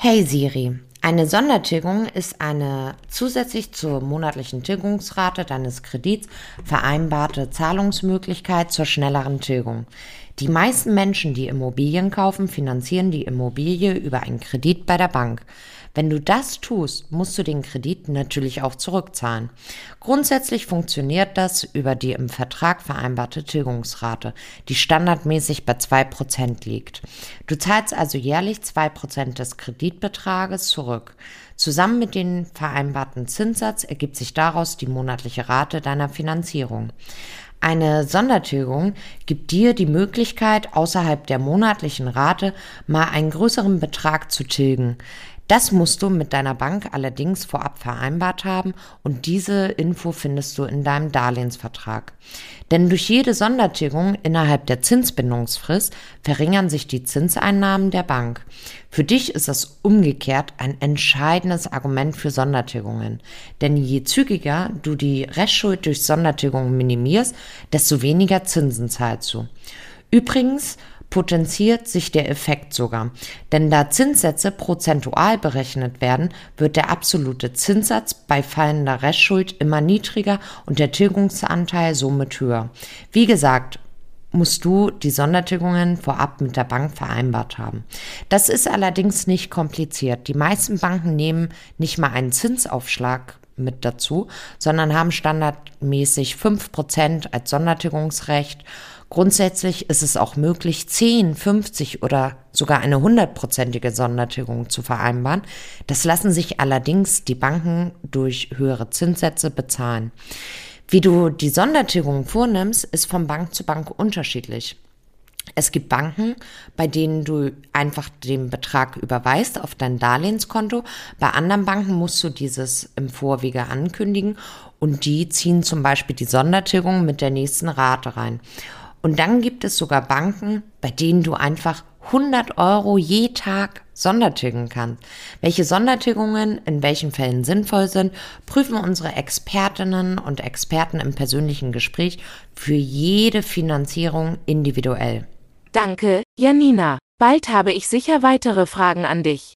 Hey Siri, eine Sondertilgung ist eine zusätzlich zur monatlichen Tilgungsrate deines Kredits vereinbarte Zahlungsmöglichkeit zur schnelleren Tilgung. Die meisten Menschen, die Immobilien kaufen, finanzieren die Immobilie über einen Kredit bei der Bank. Wenn du das tust, musst du den Kredit natürlich auch zurückzahlen. Grundsätzlich funktioniert das über die im Vertrag vereinbarte Tilgungsrate, die standardmäßig bei zwei Prozent liegt. Du zahlst also jährlich zwei Prozent des Kreditbetrages zurück. Zusammen mit dem vereinbarten Zinssatz ergibt sich daraus die monatliche Rate deiner Finanzierung. Eine Sondertilgung gibt dir die Möglichkeit, außerhalb der monatlichen Rate mal einen größeren Betrag zu tilgen. Das musst du mit deiner Bank allerdings vorab vereinbart haben und diese Info findest du in deinem Darlehensvertrag. Denn durch jede Sondertilgung innerhalb der Zinsbindungsfrist verringern sich die Zinseinnahmen der Bank. Für dich ist das umgekehrt ein entscheidendes Argument für Sondertilgungen. Denn je zügiger du die Restschuld durch Sondertilgungen minimierst, desto weniger Zinsen zahlst du. Übrigens, potenziert sich der Effekt sogar. Denn da Zinssätze prozentual berechnet werden, wird der absolute Zinssatz bei fallender Restschuld immer niedriger und der Tilgungsanteil somit höher. Wie gesagt, musst du die Sondertilgungen vorab mit der Bank vereinbart haben. Das ist allerdings nicht kompliziert. Die meisten Banken nehmen nicht mal einen Zinsaufschlag mit dazu, sondern haben standardmäßig 5% als Sondertilgungsrecht Grundsätzlich ist es auch möglich, 10, 50 oder sogar eine hundertprozentige Sondertilgung zu vereinbaren. Das lassen sich allerdings die Banken durch höhere Zinssätze bezahlen. Wie du die Sondertilgung vornimmst, ist von Bank zu Bank unterschiedlich. Es gibt Banken, bei denen du einfach den Betrag überweist auf dein Darlehenskonto. Bei anderen Banken musst du dieses im Vorwege ankündigen und die ziehen zum Beispiel die Sondertilgung mit der nächsten Rate rein. Und dann gibt es sogar Banken, bei denen du einfach 100 Euro je Tag Sondertilgen kannst. Welche Sondertilgungen in welchen Fällen sinnvoll sind, prüfen unsere Expertinnen und Experten im persönlichen Gespräch für jede Finanzierung individuell. Danke, Janina. Bald habe ich sicher weitere Fragen an dich.